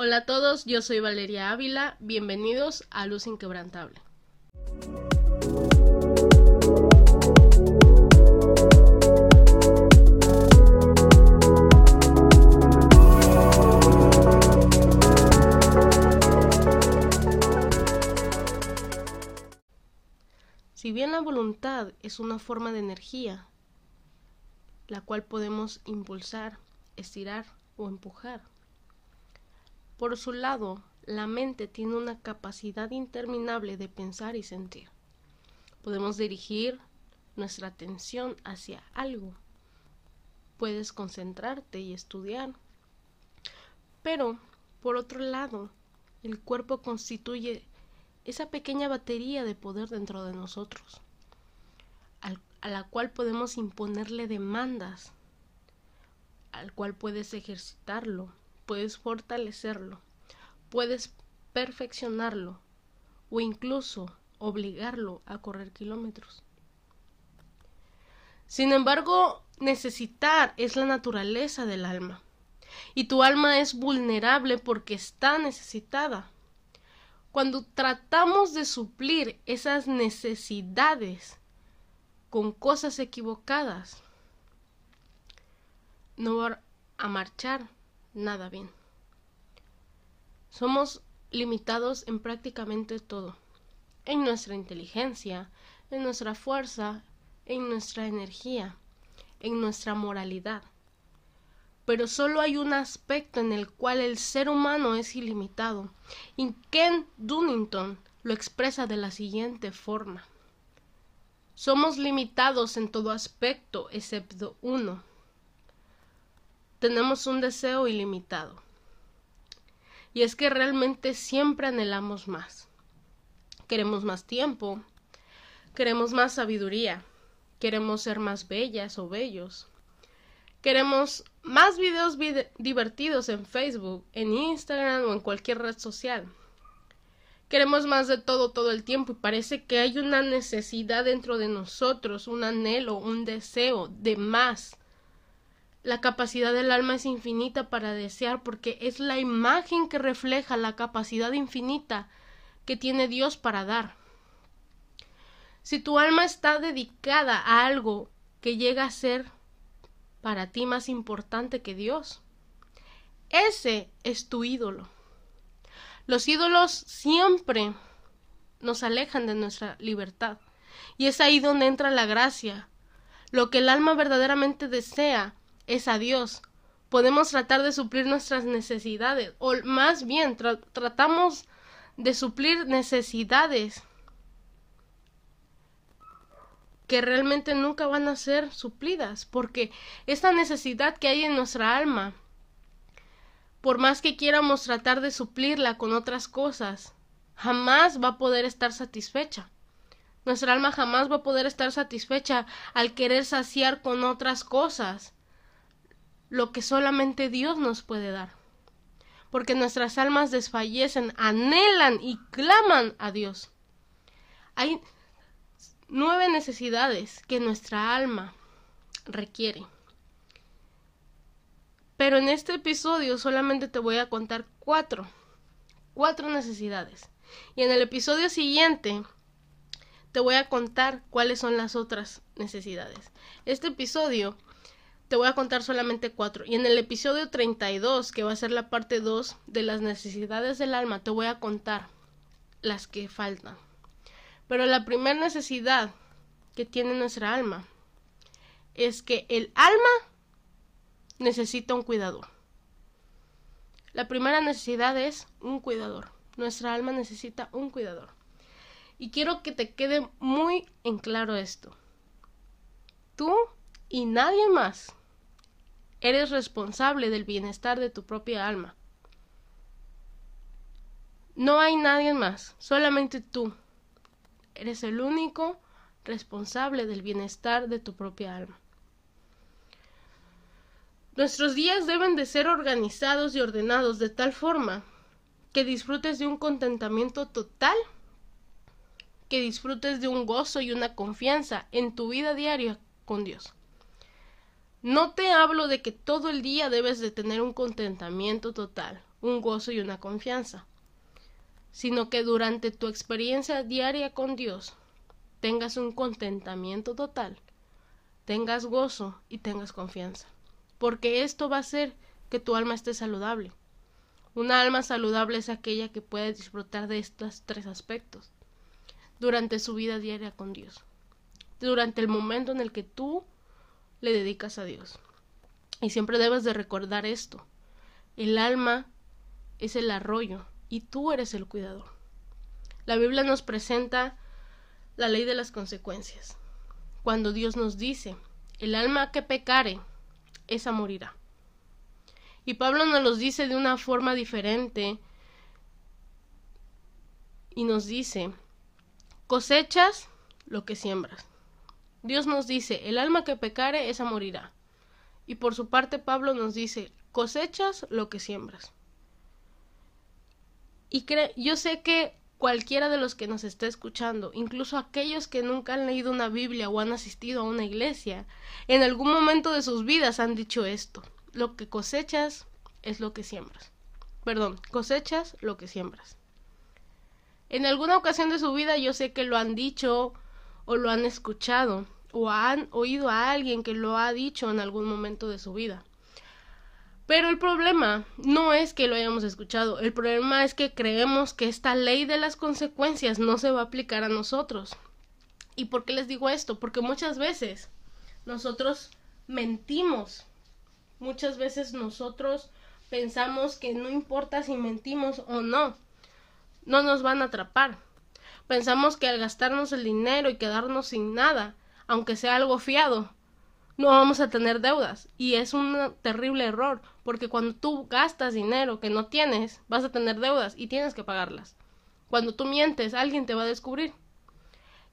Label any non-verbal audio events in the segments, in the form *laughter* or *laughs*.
Hola a todos, yo soy Valeria Ávila, bienvenidos a Luz Inquebrantable. Si bien la voluntad es una forma de energía, la cual podemos impulsar, estirar o empujar, por su lado, la mente tiene una capacidad interminable de pensar y sentir. Podemos dirigir nuestra atención hacia algo. Puedes concentrarte y estudiar. Pero, por otro lado, el cuerpo constituye esa pequeña batería de poder dentro de nosotros, a la cual podemos imponerle demandas, al cual puedes ejercitarlo, puedes fortalecerlo, puedes perfeccionarlo o incluso obligarlo a correr kilómetros. Sin embargo, necesitar es la naturaleza del alma, y tu alma es vulnerable porque está necesitada. Cuando tratamos de suplir esas necesidades con cosas equivocadas, no va a marchar nada bien. Somos limitados en prácticamente todo, en nuestra inteligencia, en nuestra fuerza, en nuestra energía, en nuestra moralidad. Pero solo hay un aspecto en el cual el ser humano es ilimitado, y Ken Dunnington lo expresa de la siguiente forma. Somos limitados en todo aspecto excepto uno, tenemos un deseo ilimitado. Y es que realmente siempre anhelamos más. Queremos más tiempo, queremos más sabiduría, queremos ser más bellas o bellos. Queremos más videos divertidos en Facebook, en Instagram o en cualquier red social. Queremos más de todo todo el tiempo y parece que hay una necesidad dentro de nosotros, un anhelo, un deseo de más la capacidad del alma es infinita para desear porque es la imagen que refleja la capacidad infinita que tiene Dios para dar. Si tu alma está dedicada a algo que llega a ser para ti más importante que Dios, ese es tu ídolo. Los ídolos siempre nos alejan de nuestra libertad. Y es ahí donde entra la gracia. Lo que el alma verdaderamente desea es a Dios. Podemos tratar de suplir nuestras necesidades, o más bien tratamos de suplir necesidades que realmente nunca van a ser suplidas, porque esta necesidad que hay en nuestra alma, por más que quieramos tratar de suplirla con otras cosas, jamás va a poder estar satisfecha. Nuestra alma jamás va a poder estar satisfecha al querer saciar con otras cosas lo que solamente Dios nos puede dar. Porque nuestras almas desfallecen, anhelan y claman a Dios. Hay nueve necesidades que nuestra alma requiere. Pero en este episodio solamente te voy a contar cuatro. Cuatro necesidades. Y en el episodio siguiente te voy a contar cuáles son las otras necesidades. Este episodio te voy a contar solamente cuatro. Y en el episodio 32, que va a ser la parte 2 de las necesidades del alma, te voy a contar las que faltan. Pero la primera necesidad que tiene nuestra alma es que el alma necesita un cuidador. La primera necesidad es un cuidador. Nuestra alma necesita un cuidador. Y quiero que te quede muy en claro esto. Tú y nadie más Eres responsable del bienestar de tu propia alma. No hay nadie más, solamente tú. Eres el único responsable del bienestar de tu propia alma. Nuestros días deben de ser organizados y ordenados de tal forma que disfrutes de un contentamiento total, que disfrutes de un gozo y una confianza en tu vida diaria con Dios. No te hablo de que todo el día debes de tener un contentamiento total, un gozo y una confianza, sino que durante tu experiencia diaria con Dios tengas un contentamiento total, tengas gozo y tengas confianza, porque esto va a hacer que tu alma esté saludable. Una alma saludable es aquella que puede disfrutar de estos tres aspectos durante su vida diaria con Dios, durante el momento en el que tú le dedicas a Dios. Y siempre debes de recordar esto. El alma es el arroyo y tú eres el cuidador. La Biblia nos presenta la ley de las consecuencias. Cuando Dios nos dice, el alma que pecare, esa morirá. Y Pablo nos los dice de una forma diferente y nos dice, cosechas lo que siembras. Dios nos dice, el alma que pecare, esa morirá. Y por su parte Pablo nos dice, cosechas lo que siembras. Y yo sé que cualquiera de los que nos está escuchando, incluso aquellos que nunca han leído una Biblia o han asistido a una iglesia, en algún momento de sus vidas han dicho esto, lo que cosechas es lo que siembras. Perdón, cosechas lo que siembras. En alguna ocasión de su vida yo sé que lo han dicho o lo han escuchado, o han oído a alguien que lo ha dicho en algún momento de su vida. Pero el problema no es que lo hayamos escuchado, el problema es que creemos que esta ley de las consecuencias no se va a aplicar a nosotros. ¿Y por qué les digo esto? Porque muchas veces nosotros mentimos, muchas veces nosotros pensamos que no importa si mentimos o no, no nos van a atrapar. Pensamos que al gastarnos el dinero y quedarnos sin nada, aunque sea algo fiado, no vamos a tener deudas. Y es un terrible error, porque cuando tú gastas dinero que no tienes, vas a tener deudas y tienes que pagarlas. Cuando tú mientes, alguien te va a descubrir.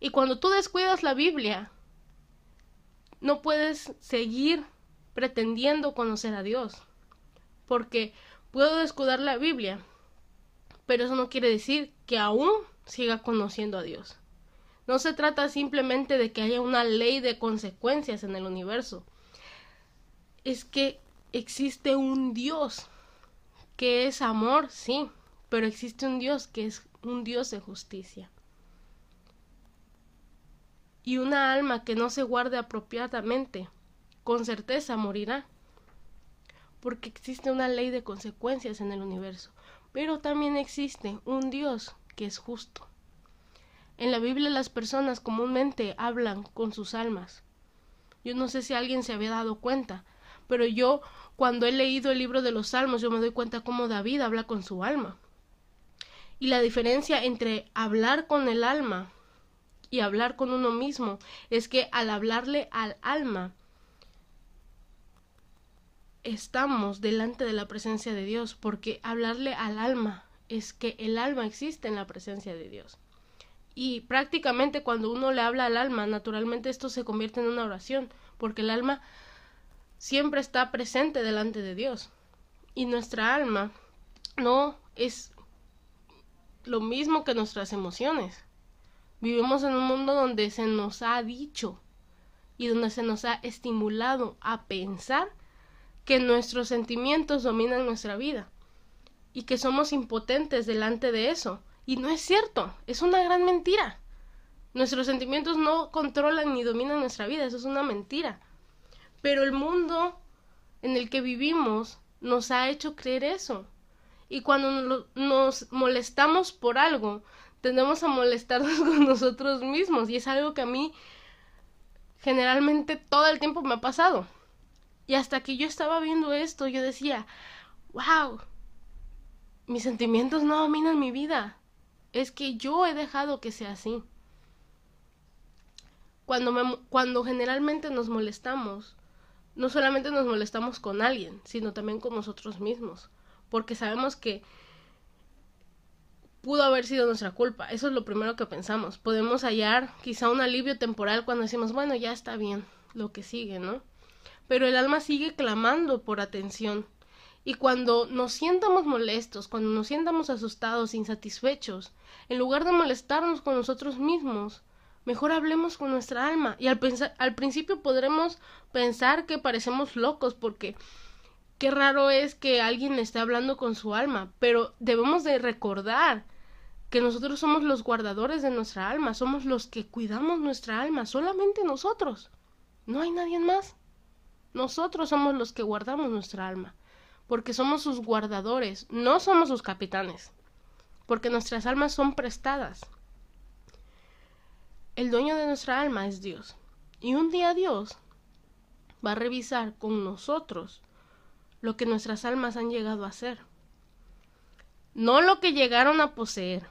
Y cuando tú descuidas la Biblia, no puedes seguir pretendiendo conocer a Dios. Porque puedo descuidar la Biblia, pero eso no quiere decir que aún siga conociendo a Dios. No se trata simplemente de que haya una ley de consecuencias en el universo. Es que existe un Dios que es amor, sí, pero existe un Dios que es un Dios de justicia. Y una alma que no se guarde apropiadamente, con certeza morirá, porque existe una ley de consecuencias en el universo, pero también existe un Dios que es justo. En la Biblia las personas comúnmente hablan con sus almas. Yo no sé si alguien se había dado cuenta, pero yo cuando he leído el libro de los Salmos yo me doy cuenta cómo David habla con su alma. Y la diferencia entre hablar con el alma y hablar con uno mismo es que al hablarle al alma estamos delante de la presencia de Dios, porque hablarle al alma es que el alma existe en la presencia de Dios. Y prácticamente cuando uno le habla al alma, naturalmente esto se convierte en una oración, porque el alma siempre está presente delante de Dios. Y nuestra alma no es lo mismo que nuestras emociones. Vivimos en un mundo donde se nos ha dicho y donde se nos ha estimulado a pensar que nuestros sentimientos dominan nuestra vida y que somos impotentes delante de eso y no es cierto, es una gran mentira. Nuestros sentimientos no controlan ni dominan nuestra vida, eso es una mentira. Pero el mundo en el que vivimos nos ha hecho creer eso. Y cuando nos molestamos por algo, tendemos a molestarnos *laughs* con nosotros mismos. Y es algo que a mí generalmente todo el tiempo me ha pasado. Y hasta que yo estaba viendo esto, yo decía, wow, mis sentimientos no dominan mi vida es que yo he dejado que sea así. Cuando, me, cuando generalmente nos molestamos, no solamente nos molestamos con alguien, sino también con nosotros mismos, porque sabemos que pudo haber sido nuestra culpa. Eso es lo primero que pensamos. Podemos hallar quizá un alivio temporal cuando decimos, bueno, ya está bien, lo que sigue, ¿no? Pero el alma sigue clamando por atención. Y cuando nos sientamos molestos, cuando nos sientamos asustados, insatisfechos, en lugar de molestarnos con nosotros mismos, Mejor hablemos con nuestra alma. Y al, al principio podremos pensar que parecemos locos porque qué raro es que alguien esté hablando con su alma, pero debemos de recordar que nosotros somos los guardadores de nuestra alma, somos los que cuidamos nuestra alma, solamente nosotros. No hay nadie más. Nosotros somos los que guardamos nuestra alma, porque somos sus guardadores, no somos sus capitanes, porque nuestras almas son prestadas. El dueño de nuestra alma es Dios. Y un día Dios va a revisar con nosotros lo que nuestras almas han llegado a hacer. No lo que llegaron a poseer,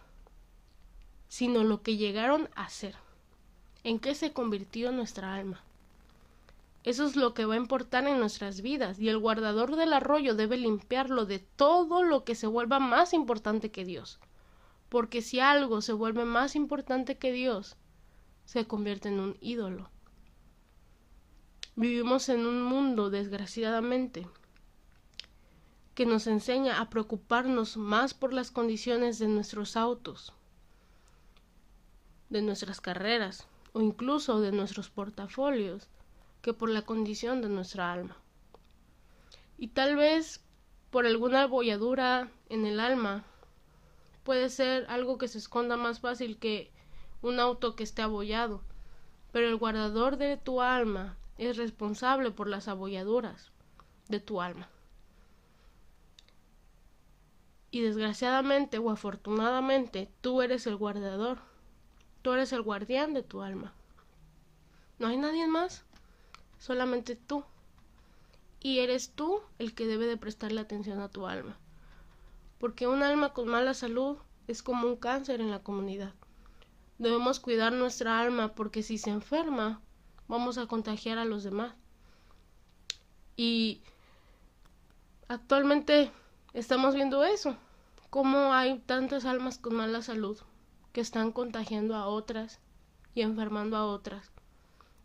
sino lo que llegaron a ser. ¿En qué se convirtió nuestra alma? Eso es lo que va a importar en nuestras vidas, y el guardador del arroyo debe limpiarlo de todo lo que se vuelva más importante que Dios. Porque si algo se vuelve más importante que Dios, se convierte en un ídolo. Vivimos en un mundo, desgraciadamente, que nos enseña a preocuparnos más por las condiciones de nuestros autos, de nuestras carreras o incluso de nuestros portafolios que por la condición de nuestra alma. Y tal vez por alguna abolladura en el alma puede ser algo que se esconda más fácil que un auto que esté abollado, pero el guardador de tu alma es responsable por las abolladuras de tu alma. Y desgraciadamente o afortunadamente tú eres el guardador, tú eres el guardián de tu alma. No hay nadie más, solamente tú. Y eres tú el que debe de prestarle atención a tu alma. Porque un alma con mala salud es como un cáncer en la comunidad. Debemos cuidar nuestra alma porque si se enferma, vamos a contagiar a los demás. Y actualmente estamos viendo eso, cómo hay tantas almas con mala salud que están contagiando a otras y enfermando a otras.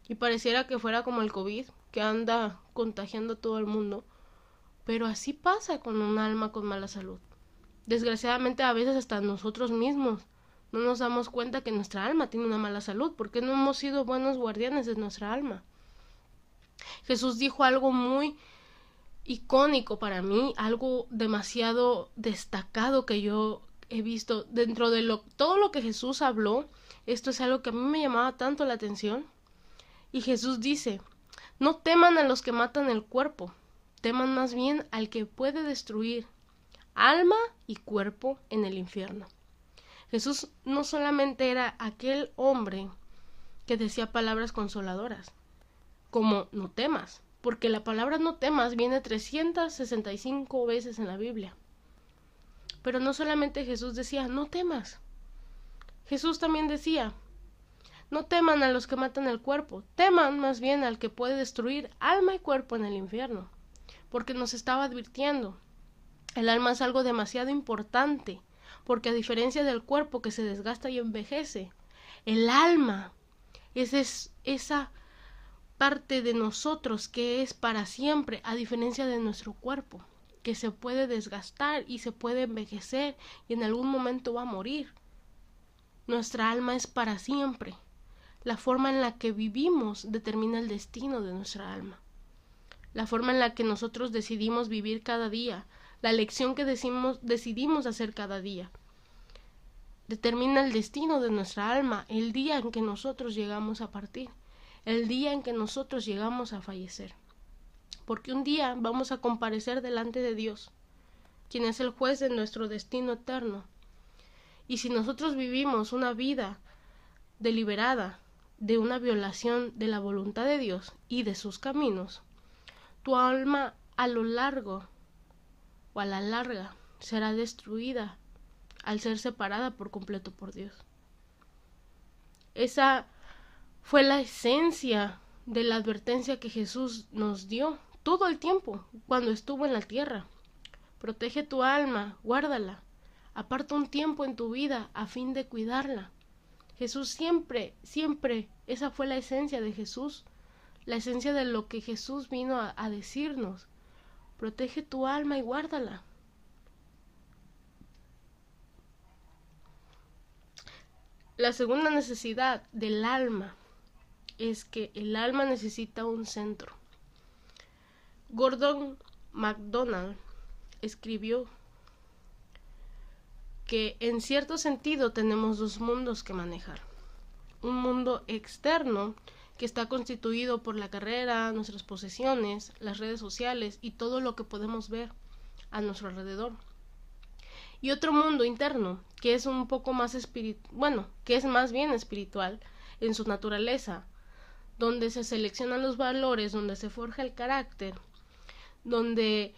Y pareciera que fuera como el COVID, que anda contagiando a todo el mundo. Pero así pasa con un alma con mala salud. Desgraciadamente a veces hasta nosotros mismos no nos damos cuenta que nuestra alma tiene una mala salud, porque no hemos sido buenos guardianes de nuestra alma. Jesús dijo algo muy icónico para mí, algo demasiado destacado que yo he visto dentro de lo, todo lo que Jesús habló. Esto es algo que a mí me llamaba tanto la atención. Y Jesús dice, no teman a los que matan el cuerpo, teman más bien al que puede destruir alma y cuerpo en el infierno. Jesús no solamente era aquel hombre que decía palabras consoladoras, como no temas, porque la palabra no temas viene 365 veces en la Biblia. Pero no solamente Jesús decía no temas, Jesús también decía no teman a los que matan el cuerpo, teman más bien al que puede destruir alma y cuerpo en el infierno, porque nos estaba advirtiendo. El alma es algo demasiado importante porque a diferencia del cuerpo que se desgasta y envejece, el alma es, esa parte de nosotros que es para siempre, a diferencia de nuestro cuerpo, que se puede desgastar y se puede envejecer y en algún momento va a morir. Nuestra alma es para siempre. La forma en la que vivimos determina el destino de nuestra alma. La forma en la que nosotros decidimos vivir cada día, la lección que decimos, decidimos hacer cada día. Determina el destino de nuestra alma, el día en que nosotros llegamos a partir, el día en que nosotros llegamos a fallecer. Porque un día vamos a comparecer delante de Dios, quien es el juez de nuestro destino eterno. Y si nosotros vivimos una vida deliberada de una violación de la voluntad de Dios y de sus caminos, tu alma a lo largo o a la larga será destruida al ser separada por completo por Dios. Esa fue la esencia de la advertencia que Jesús nos dio todo el tiempo cuando estuvo en la tierra. Protege tu alma, guárdala, aparta un tiempo en tu vida a fin de cuidarla. Jesús siempre, siempre, esa fue la esencia de Jesús, la esencia de lo que Jesús vino a, decirnos. Protege tu alma y guárdala. La segunda necesidad del alma es que el alma necesita un centro. Gordon MacDonald escribió que en cierto sentido tenemos dos mundos que manejar. Un mundo externo que está constituido por la carrera, nuestras posesiones, las redes sociales y todo lo que podemos ver a nuestro alrededor. Y otro mundo interno, que es un poco más espiritual, bueno, que es más bien espiritual en su naturaleza, donde se seleccionan los valores, donde se forja el carácter, donde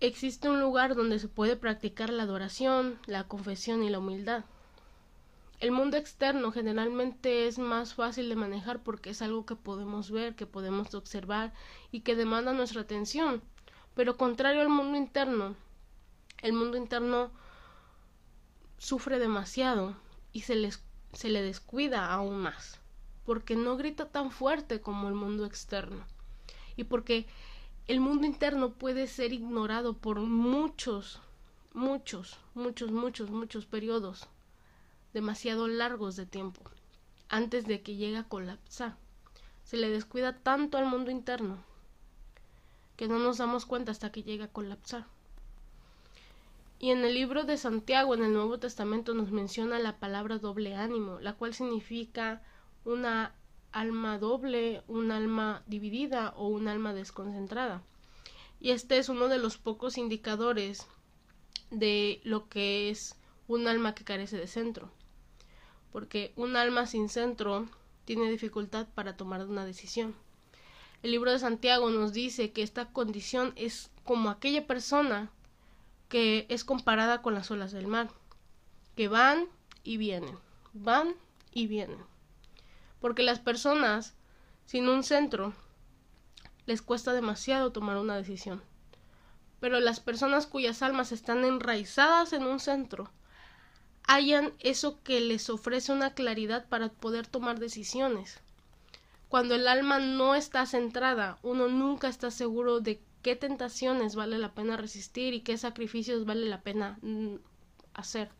existe un lugar donde se puede practicar la adoración, la confesión y la humildad. El mundo externo generalmente es más fácil de manejar porque es algo que podemos ver, que podemos observar y que demanda nuestra atención. Pero contrario al mundo interno, el mundo interno sufre demasiado y se, les, le descuida aún más, porque no grita tan fuerte como el mundo externo y porque el mundo interno puede ser ignorado por muchos, muchos, muchos, muchos, muchos periodos demasiado largos de tiempo antes de que llegue a colapsar. Se le descuida tanto al mundo interno que no nos damos cuenta hasta que llega a colapsar. Y en el libro de Santiago, en el Nuevo Testamento, nos menciona la palabra doble ánimo, la cual significa una alma doble, un alma dividida o un alma desconcentrada. Y este es uno de los pocos indicadores de lo que es un alma que carece de centro porque un alma sin centro tiene dificultad para tomar una decisión. El libro de Santiago nos dice que esta condición es como aquella persona que es comparada con las olas del mar, que van y vienen, van y vienen. Porque las personas sin un centro les cuesta demasiado tomar una decisión. Pero las personas cuyas almas están enraizadas en un centro, hayan eso que les ofrece una claridad para poder tomar decisiones. Cuando el alma no está centrada, uno nunca está seguro de qué tentaciones vale la pena resistir y qué sacrificios vale la pena mm, hacer.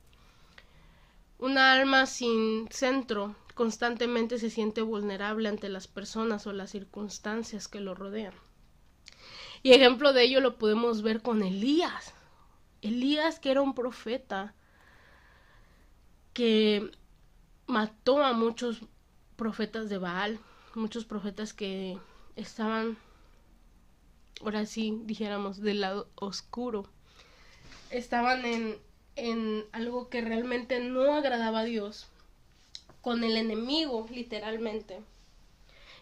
Una alma sin centro constantemente se siente vulnerable ante las personas o las circunstancias que lo rodean. Y ejemplo de ello lo podemos ver con Elías. Elías que era un profeta, que mató a muchos profetas de Baal, muchos profetas que estaban, ahora sí dijéramos, del lado oscuro, estaban en, en algo que realmente no agradaba a Dios, con el enemigo, literalmente.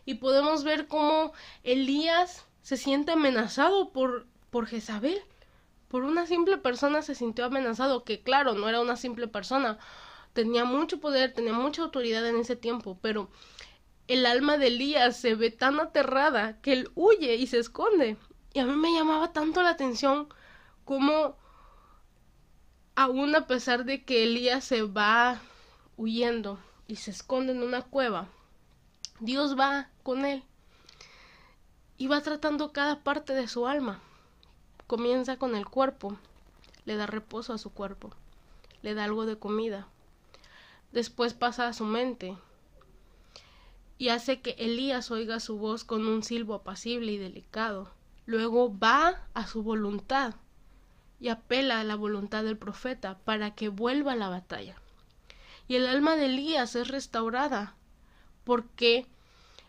Y podemos ver cómo Elías se siente amenazado por, por Jezabel. Por una simple persona se sintió amenazado, que claro, no era una simple persona, tenía mucho poder, tenía mucha autoridad en ese tiempo, pero el alma de Elías se ve tan aterrada que él huye y se esconde. Y a mí me llamaba tanto la atención como aún a pesar de que Elías se va huyendo y se esconde en una cueva, Dios va con él y va tratando cada parte de su alma. Comienza con el cuerpo, le da reposo a su cuerpo, le da algo de comida, después pasa a su mente y hace que Elías oiga su voz con un silbo apacible y delicado. Luego va a su voluntad y apela a la voluntad del profeta para que vuelva a la batalla. Y el alma de Elías es restaurada porque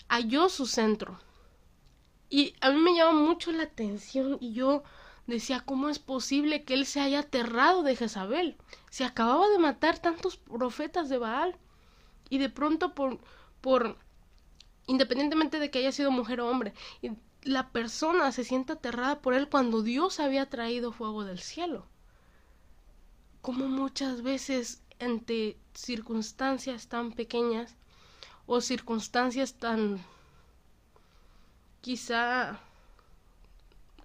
halló su centro. Y a mí me llama mucho la atención y yo decía, ¿cómo es posible que él se haya aterrado de Jezabel? Se acababa de matar tantos profetas de Baal. Y de pronto por, por, independientemente de que haya sido mujer o hombre, la persona se siente aterrada por él cuando Dios había traído fuego del cielo. Como muchas veces ante circunstancias tan pequeñas o circunstancias tan quizá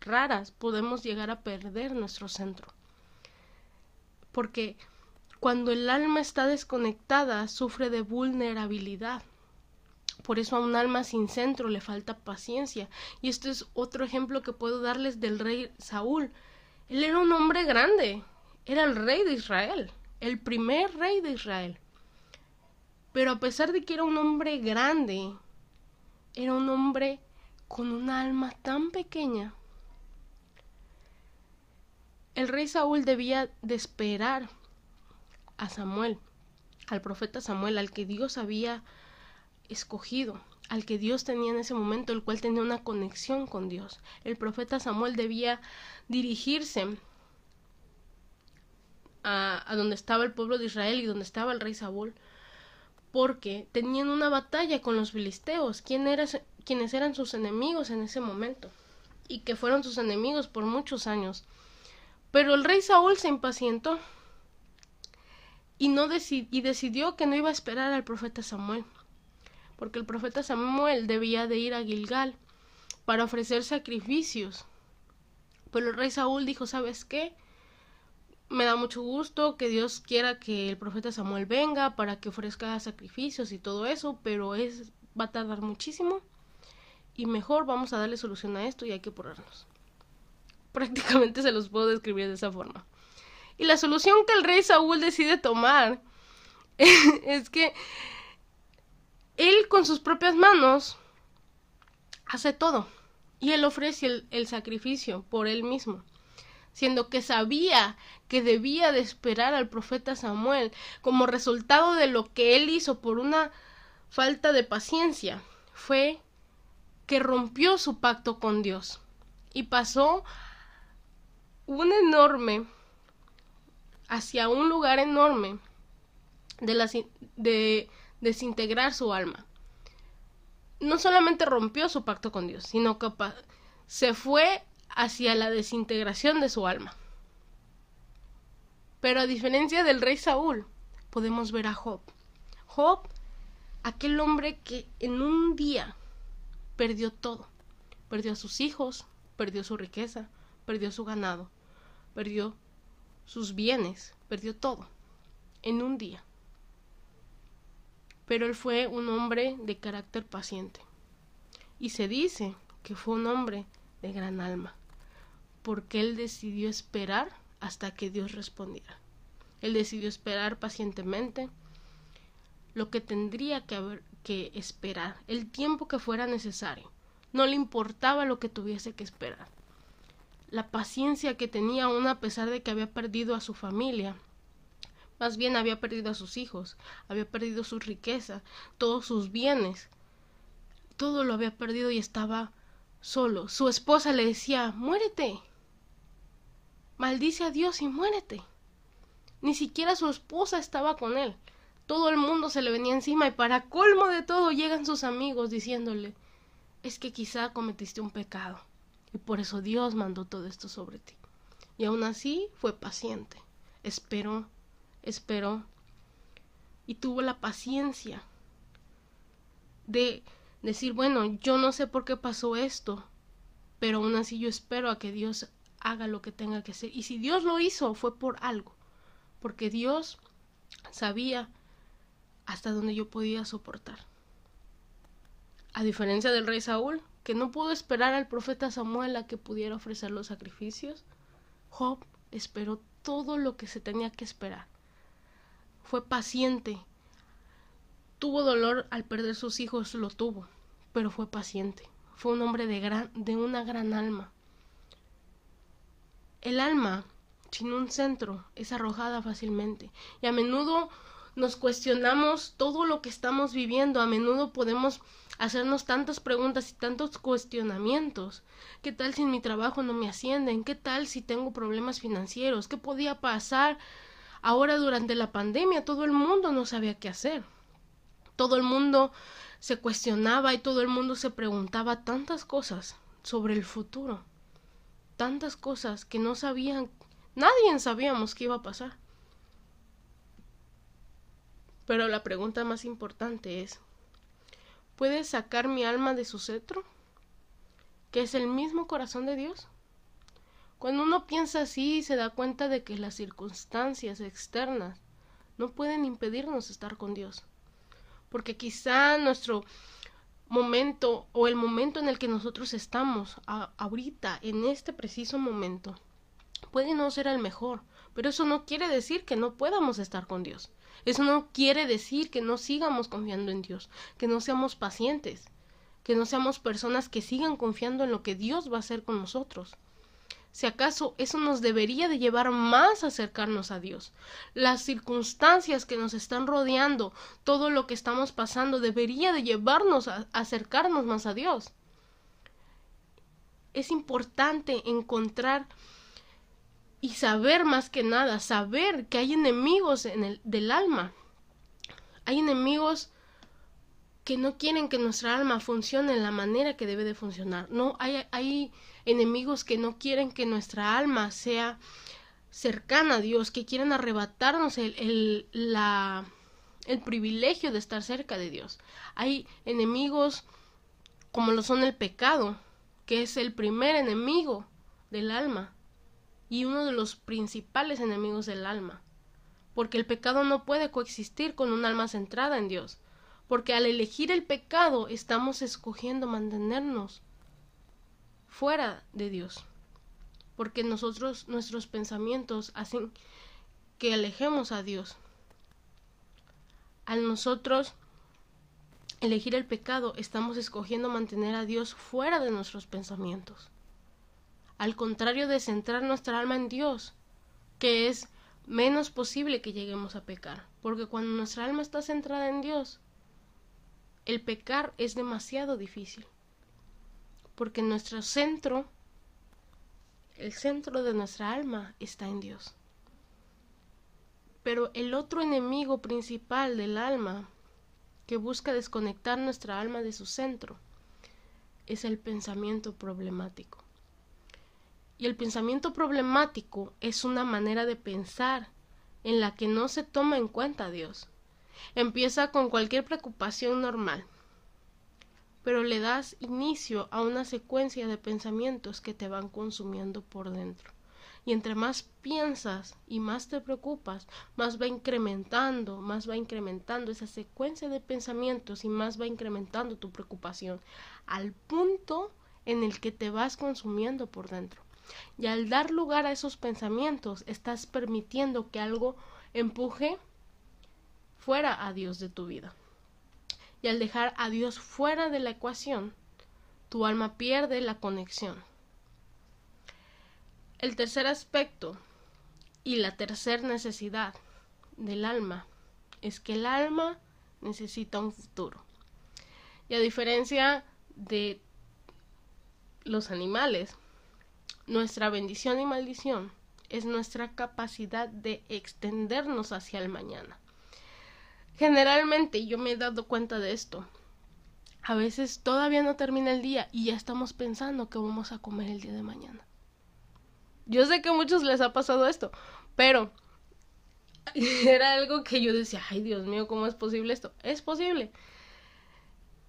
raras podemos llegar a perder nuestro centro. Porque cuando el alma está desconectada sufre de vulnerabilidad. Por eso a un alma sin centro le falta paciencia. Y este es otro ejemplo que puedo darles del rey Saúl. Él era un hombre grande, era el rey de Israel, el primer rey de Israel. Pero a pesar de que era un hombre grande, era un hombre con un alma tan pequeña. El rey Saúl debía de esperar a Samuel, al profeta Samuel, al que Dios había escogido, al que Dios tenía en ese momento, el cual tenía una conexión con Dios. El profeta Samuel debía dirigirse a, donde estaba el pueblo de Israel y donde estaba el rey Saúl, porque tenían una batalla con los filisteos, ¿Quién quienes eran sus enemigos en ese momento, y que fueron sus enemigos por muchos años. Pero el rey Saúl se impacientó y, no decidió que no iba a esperar al profeta Samuel, porque el profeta Samuel debía de ir a Gilgal para ofrecer sacrificios. Pero el rey Saúl dijo, ¿sabes qué? Me da mucho gusto que Dios quiera que el profeta Samuel venga para que ofrezca sacrificios y todo eso, pero es va a tardar muchísimo y mejor vamos a darle solución a esto y hay que apurarnos. *laughs* Prácticamente se los puedo describir de esa forma. Y la solución que el rey Saúl decide tomar *laughs* es que él con sus propias manos hace todo y él ofrece el, el, sacrificio por él mismo, siendo que sabía que debía de esperar al profeta Samuel como resultado de lo que él hizo por una falta de paciencia, fue que rompió su pacto con Dios y pasó un enorme hacia un lugar enorme de, la, de desintegrar su alma. No solamente rompió su pacto con Dios, sino que se fue hacia la desintegración de su alma. Pero a diferencia del rey Saúl, podemos ver a Job. Job, aquel hombre que en un día perdió todo. Perdió a sus hijos, perdió su riqueza, perdió su ganado, perdió sus bienes, perdió todo en un día. Pero él fue un hombre de carácter paciente. Y se dice que fue un hombre de gran alma, porque él decidió esperar hasta que Dios respondiera. Él decidió esperar pacientemente lo que tendría que, haber, que esperar, el tiempo que fuera necesario. No le importaba lo que tuviese que esperar la paciencia que tenía aún a pesar de que había perdido a su familia. Más bien había perdido a sus hijos, había perdido su riqueza, todos sus bienes. Todo lo había perdido y estaba solo. Su esposa le decía muérete. Maldice a Dios y muérete. Ni siquiera su esposa estaba con él. Todo el mundo se le venía encima y para colmo de todo llegan sus amigos diciéndole es que quizá cometiste un pecado. Y por eso Dios mandó todo esto sobre ti. Y aún así fue paciente. Esperó, esperó. Y tuvo la paciencia de decir, bueno, yo no sé por qué pasó esto, pero aún así yo espero a que Dios haga lo que tenga que hacer. Y si Dios lo hizo, fue por algo. Porque Dios sabía hasta dónde yo podía soportar. A diferencia del rey Saúl, que no pudo esperar al profeta Samuel a que pudiera ofrecer los sacrificios, Job esperó todo lo que se tenía que esperar. Fue paciente. Tuvo dolor al perder sus hijos, lo tuvo, pero fue paciente. Fue un hombre de, gran, de una gran alma. El alma, sin un centro, es arrojada fácilmente y a menudo nos cuestionamos todo lo que estamos viviendo, a menudo podemos hacernos tantas preguntas y tantos cuestionamientos. ¿Qué tal si en mi trabajo no me ascienden? ¿Qué tal si tengo problemas financieros? ¿Qué podía pasar ahora durante la pandemia? Todo el mundo no sabía qué hacer. Todo el mundo se cuestionaba y todo el mundo se preguntaba tantas cosas sobre el futuro. Tantas cosas que no sabían, nadie sabíamos qué iba a pasar. Pero la pregunta más importante es, ¿puedes sacar mi alma de su cetro? ¿Que es el mismo corazón de Dios? Cuando uno piensa así, se da cuenta de que las circunstancias externas no pueden impedirnos estar con Dios. Porque quizá nuestro momento o el momento en el que nosotros estamos ahorita, en este preciso momento, puede no ser el mejor, Pero eso no quiere decir que no podamos estar con Dios. Eso no quiere decir que no sigamos confiando en Dios, que no seamos pacientes, que no seamos personas que sigan confiando en lo que Dios va a hacer con nosotros. Si acaso eso nos debería de llevar más a acercarnos a Dios. Las circunstancias que nos están rodeando, todo lo que estamos pasando, debería de llevarnos a acercarnos más a Dios. Es importante encontrar y saber más que nada, saber que hay enemigos en el, del alma. Hay enemigos que no quieren que nuestra alma funcione en la manera que debe de funcionar. No, hay, hay enemigos que no quieren que nuestra alma sea cercana a Dios, que quieren arrebatarnos el, el, la, el privilegio de estar cerca de Dios. Hay enemigos como lo son el pecado, que es el primer enemigo del alma y uno de los principales enemigos del alma, porque el pecado no puede coexistir con un alma centrada en Dios, porque al elegir el pecado estamos escogiendo mantenernos fuera de Dios, porque nosotros nuestros pensamientos hacen que alejemos a Dios. Al nosotros elegir el pecado, estamos escogiendo mantener a Dios fuera de nuestros pensamientos. Al contrario de centrar nuestra alma en Dios, que es menos posible que lleguemos a pecar, porque cuando nuestra alma está centrada en Dios, el pecar es demasiado difícil, porque nuestro centro, el centro de nuestra alma está en Dios. Pero el otro enemigo principal del alma, que busca desconectar nuestra alma de su centro, es el pensamiento problemático. Y el pensamiento problemático es una manera de pensar en la que no se toma en cuenta a Dios. Empieza con cualquier preocupación normal, pero le das inicio a una secuencia de pensamientos que te van consumiendo por dentro. Y entre más piensas y más te preocupas, más va incrementando, más va incrementando esa secuencia de pensamientos y más va incrementando tu preocupación al punto en el que te vas consumiendo por dentro. Y al dar lugar a esos pensamientos, estás permitiendo que algo empuje fuera a Dios de tu vida. Y al dejar a Dios fuera de la ecuación, tu alma pierde la conexión. El tercer aspecto y la tercera necesidad del alma es que el alma necesita un futuro. Y a diferencia de los animales, nuestra bendición y maldición es nuestra capacidad de extendernos hacia el mañana. Generalmente yo me he dado cuenta de esto. A veces todavía no termina el día y ya estamos pensando que vamos a comer el día de mañana. Yo sé que a muchos les ha pasado esto, pero *laughs* era algo que yo decía, ay Dios mío, ¿cómo es posible esto? Es posible.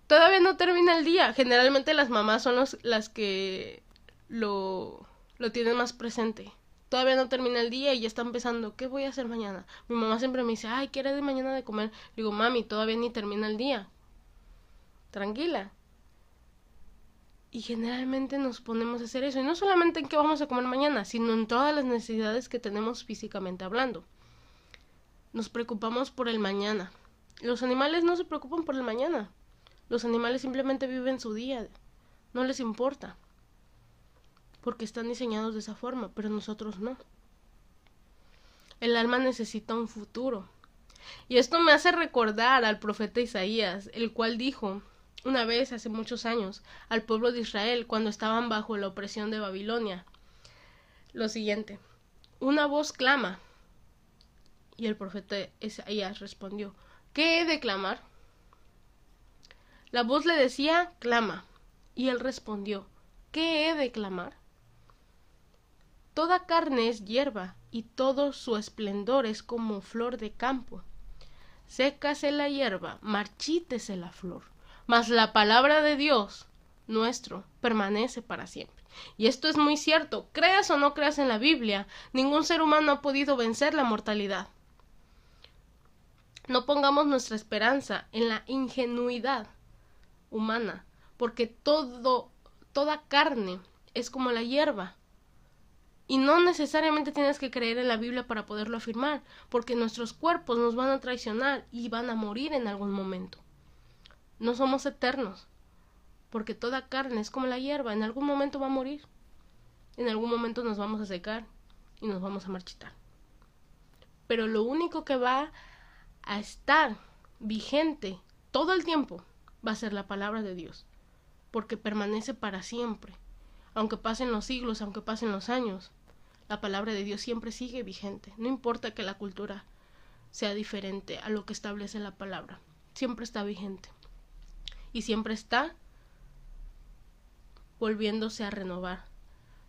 Todavía no termina el día. Generalmente las mamás son las que lo lo tienen más presente. Todavía no termina el día y ya está empezando, ¿qué voy a hacer mañana? Mi mamá siempre me dice, ay, ¿qué de mañana de comer? digo, mami, todavía ni termina el día. Tranquila. Y generalmente nos ponemos a hacer eso. Y no solamente en qué vamos a comer mañana, sino en todas las necesidades que tenemos físicamente hablando. Nos preocupamos por el mañana. Los animales no se preocupan por el mañana. Los animales simplemente viven su día. No les importa porque están diseñados de esa forma, pero nosotros no. El alma necesita un futuro. Y esto me hace recordar al profeta Isaías, el cual dijo una vez hace muchos años al pueblo de Israel cuando estaban bajo la opresión de Babilonia. Lo siguiente, una voz clama. Y el profeta Isaías respondió, ¿qué he de clamar? La voz le decía, clama. Y él respondió, ¿qué he de clamar? Toda carne es hierba, y todo su esplendor es como flor de campo. Sécase la hierba, marchítese la flor, mas la palabra de Dios nuestro permanece para siempre. Y esto es muy cierto, creas o no creas en la Biblia, ningún ser humano ha podido vencer la mortalidad. No pongamos nuestra esperanza en la ingenuidad humana, porque todo, toda carne es como la hierba Y no necesariamente tienes que creer en la Biblia para poderlo afirmar, porque nuestros cuerpos nos van a traicionar y van a morir en algún momento. No somos eternos, porque toda carne es como la hierba, en algún momento va a morir. En algún momento nos vamos a secar y nos vamos a marchitar. Pero lo único que va a estar vigente todo el tiempo va a ser la palabra de Dios, porque permanece para siempre. Aunque pasen los siglos, aunque pasen los años, la palabra de Dios siempre sigue vigente. No importa que la cultura sea diferente a lo que establece la palabra, siempre está vigente. Y siempre está volviéndose a renovar.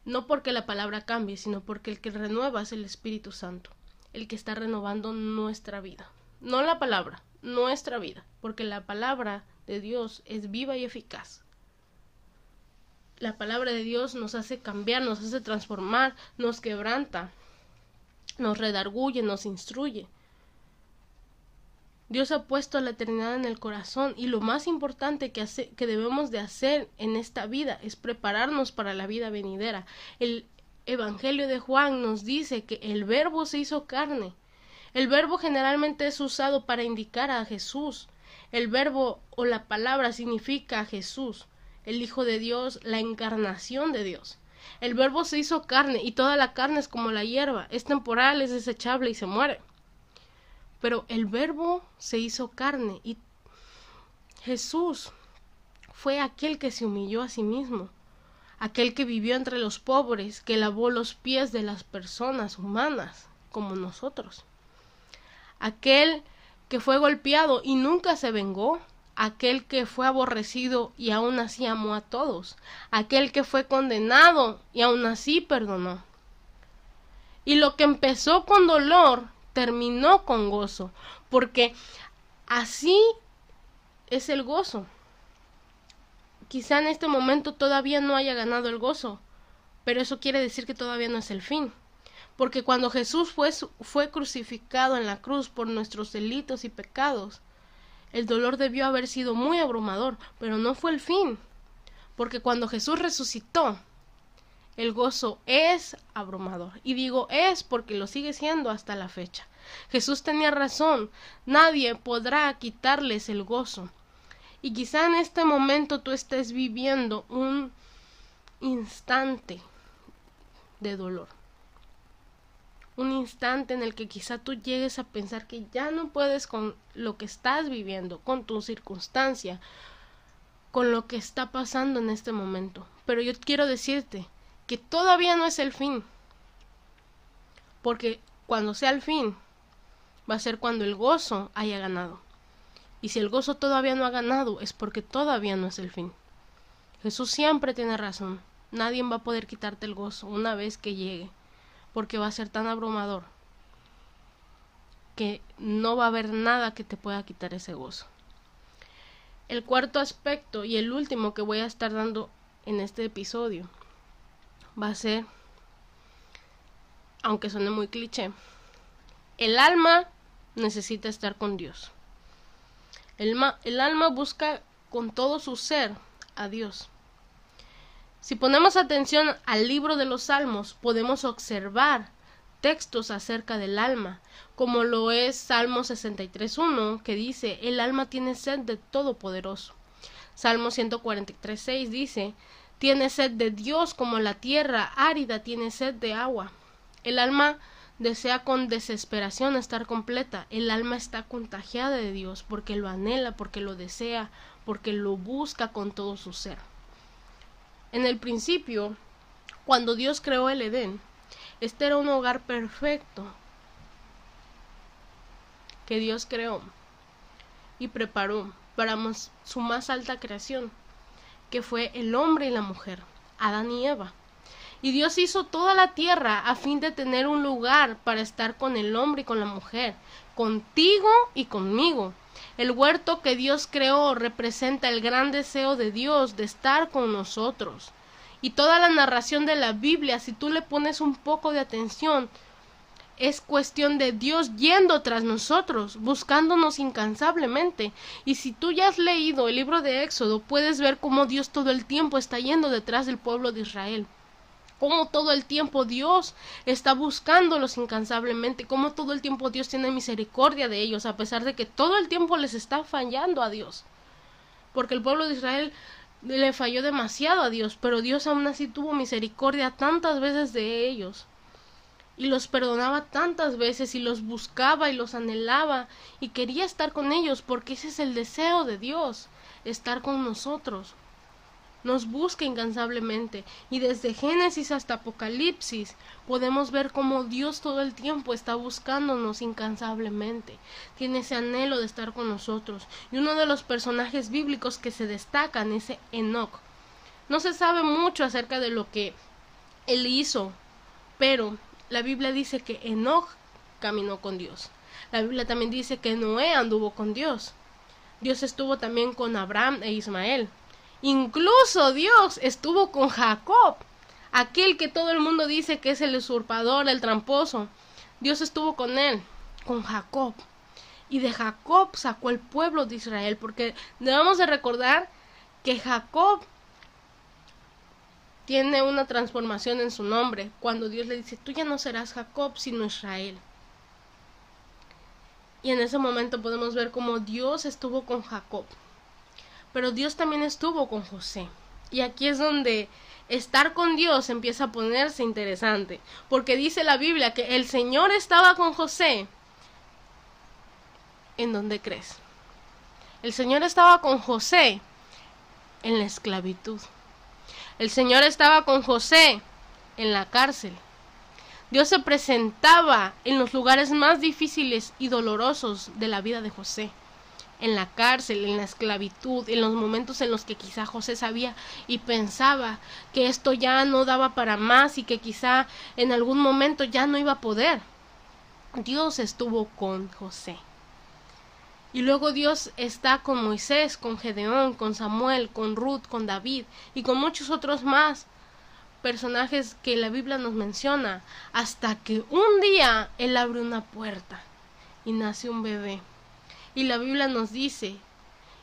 No porque la palabra cambie, sino porque el que renueva es el Espíritu Santo, el que está renovando nuestra vida. No la palabra, nuestra vida, porque la palabra de Dios es viva y eficaz. La palabra de Dios nos hace cambiar, nos hace transformar, nos quebranta, nos redarguye, nos instruye. Dios ha puesto la eternidad en el corazón y lo más importante que, que debemos de hacer en esta vida es prepararnos para la vida venidera. El Evangelio de Juan nos dice que el verbo se hizo carne. El verbo generalmente es usado para indicar a Jesús. El verbo o la palabra significa Jesús, el Hijo de Dios, la encarnación de Dios. El verbo se hizo carne y toda la carne es como la hierba, es temporal, es desechable y se muere. Pero el verbo se hizo carne y Jesús fue aquel que se humilló a sí mismo, aquel que vivió entre los pobres, que lavó los pies de las personas humanas como nosotros, aquel que fue golpeado y nunca se vengó, aquel que fue aborrecido y aún así amó a todos, aquel que fue condenado y aún así perdonó. Y lo que empezó con dolor terminó con gozo, porque así es el gozo. Quizá en este momento todavía no haya ganado el gozo, pero eso quiere decir que todavía no es el fin. Porque cuando Jesús fue, fue crucificado en la cruz por nuestros delitos y pecados, el dolor debió haber sido muy abrumador, pero no fue el fin. Porque cuando Jesús resucitó, el gozo es abrumador. Y digo es porque lo sigue siendo hasta la fecha. Jesús tenía razón. Nadie podrá quitarles el gozo. Y quizá en este momento tú estés viviendo un instante de dolor. Un instante en el que quizá tú llegues a pensar que ya no puedes con lo que estás viviendo, con tu circunstancia, con lo que está pasando en este momento. Pero yo quiero decirte, que todavía no es el fin. Porque cuando sea el fin, va a ser cuando el gozo haya ganado. Y si el gozo todavía no ha ganado, es porque todavía no es el fin. Jesús siempre tiene razón. Nadie va a poder quitarte el gozo una vez que llegue, porque va a ser tan abrumador que no va a haber nada que te pueda quitar ese gozo. El cuarto aspecto y el último que voy a estar dando en este episodio va a ser, aunque suene muy cliché, el alma necesita estar con Dios. El, el alma busca con todo su ser a Dios. Si ponemos atención al libro de los Salmos, podemos observar textos acerca del alma, como lo es Salmo 63.1, que dice, el alma tiene sed de Todopoderoso. Salmo 143.6 dice, tiene sed de Dios como la tierra árida tiene sed de agua. El alma desea con desesperación estar completa. El alma está contagiada de Dios porque lo anhela, porque lo desea, porque lo busca con todo su ser. En el principio, cuando Dios creó el Edén, este era un hogar perfecto que Dios creó y preparó para su más alta creación, que fue el hombre y la mujer, Adán y Eva. Y Dios hizo toda la tierra a fin de tener un lugar para estar con el hombre y con la mujer, contigo y conmigo. El huerto que Dios creó representa el gran deseo de Dios de estar con nosotros. Y toda la narración de la Biblia, si tú le pones un poco de atención, es cuestión de Dios yendo tras nosotros, buscándonos incansablemente. Y si tú ya has leído el libro de Éxodo, puedes ver cómo Dios todo el tiempo está yendo detrás del pueblo de Israel. Cómo todo el tiempo Dios está buscándolos incansablemente, cómo todo el tiempo Dios tiene misericordia de ellos, a pesar de que todo el tiempo les está fallando a Dios. Porque el pueblo de Israel le falló demasiado a Dios, pero Dios aún así tuvo misericordia tantas veces de ellos. Y los perdonaba tantas veces y los buscaba y los anhelaba y quería estar con ellos porque ese es el deseo de Dios, estar con nosotros nos busca incansablemente y desde Génesis hasta Apocalipsis podemos ver cómo Dios todo el tiempo está buscándonos incansablemente, tiene ese anhelo de estar con nosotros y uno de los personajes bíblicos que se destacan es Enoch. No se sabe mucho acerca de lo que él hizo, pero la Biblia dice que Enoch caminó con Dios. La Biblia también dice que Noé anduvo con Dios. Dios estuvo también con Abraham e Ismael. Incluso Dios estuvo con Jacob, aquel que todo el mundo dice que es el usurpador, el tramposo. Dios estuvo con él, con Jacob. Y de Jacob sacó el pueblo de Israel, porque debemos de recordar que Jacob tiene una transformación en su nombre, cuando Dios le dice, tú ya no serás Jacob, sino Israel. Y en ese momento podemos ver cómo Dios estuvo con Jacob pero Dios también estuvo con José. Y aquí es donde estar con Dios empieza a ponerse interesante, porque dice la Biblia que el Señor estaba con José. ¿En dónde crees? El Señor estaba con José en la esclavitud. El Señor estaba con José en la cárcel. Dios se presentaba en los lugares más difíciles y dolorosos de la vida de José en la cárcel, en la esclavitud, en los momentos en los que quizá José sabía y pensaba que esto ya no daba para más y que quizá en algún momento ya no iba a poder. Dios estuvo con José. Y luego Dios está con Moisés, con Gedeón, con Samuel, con Ruth, con David y con muchos otros más personajes que la Biblia nos menciona, hasta que un día Él abre una puerta y nace un bebé. Y la Biblia nos dice,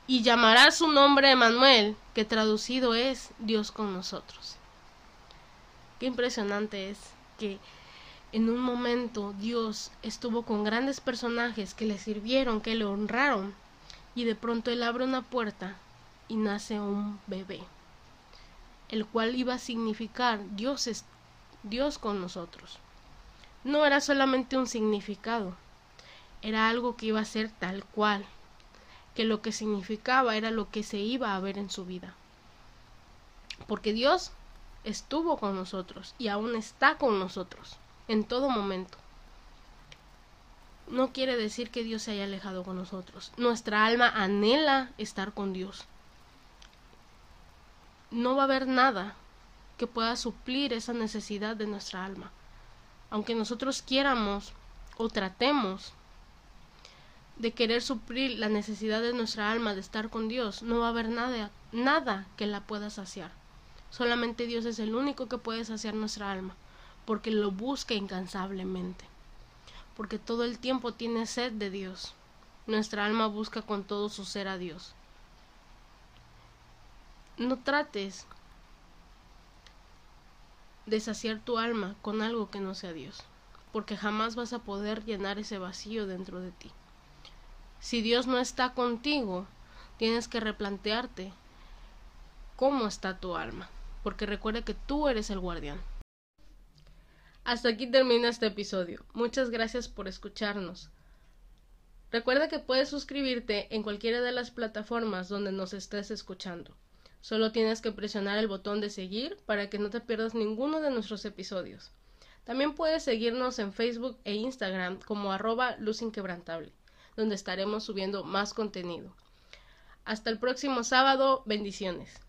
y llamará su nombre Emanuel, que traducido es Dios con nosotros. Qué impresionante es que en un momento Dios estuvo con grandes personajes que le sirvieron, que le honraron, y de pronto Él abre una puerta y nace un bebé, el cual iba a significar Dios es Dios con nosotros. No era solamente un significado, era algo que iba a ser tal cual, que lo que significaba era lo que se iba a ver en su vida. Porque Dios estuvo con nosotros y aún está con nosotros en todo momento. No quiere decir que Dios se haya alejado con nosotros. Nuestra alma anhela estar con Dios. No va a haber nada que pueda suplir esa necesidad de nuestra alma. Aunque nosotros quieramos o tratemos de querer suplir la necesidad de nuestra alma de estar con Dios, no va a haber nada, nada que la pueda saciar. Solamente Dios es el único que puede saciar nuestra alma, porque lo busca incansablemente, porque todo el tiempo tiene sed de Dios. Nuestra alma busca con todo su ser a Dios. No trates de saciar tu alma con algo que no sea Dios, porque jamás vas a poder llenar ese vacío dentro de ti. Si Dios no está contigo, tienes que replantearte cómo está tu alma, porque recuerda que tú eres el guardián. Hasta aquí termina este episodio. Muchas gracias por escucharnos. Recuerda que puedes suscribirte en cualquiera de las plataformas donde nos estés escuchando. Solo tienes que presionar el botón de seguir para que no te pierdas ninguno de nuestros episodios. También puedes seguirnos en Facebook e Instagram como arroba luz inquebrantable donde estaremos subiendo más contenido. Hasta el próximo sábado, bendiciones.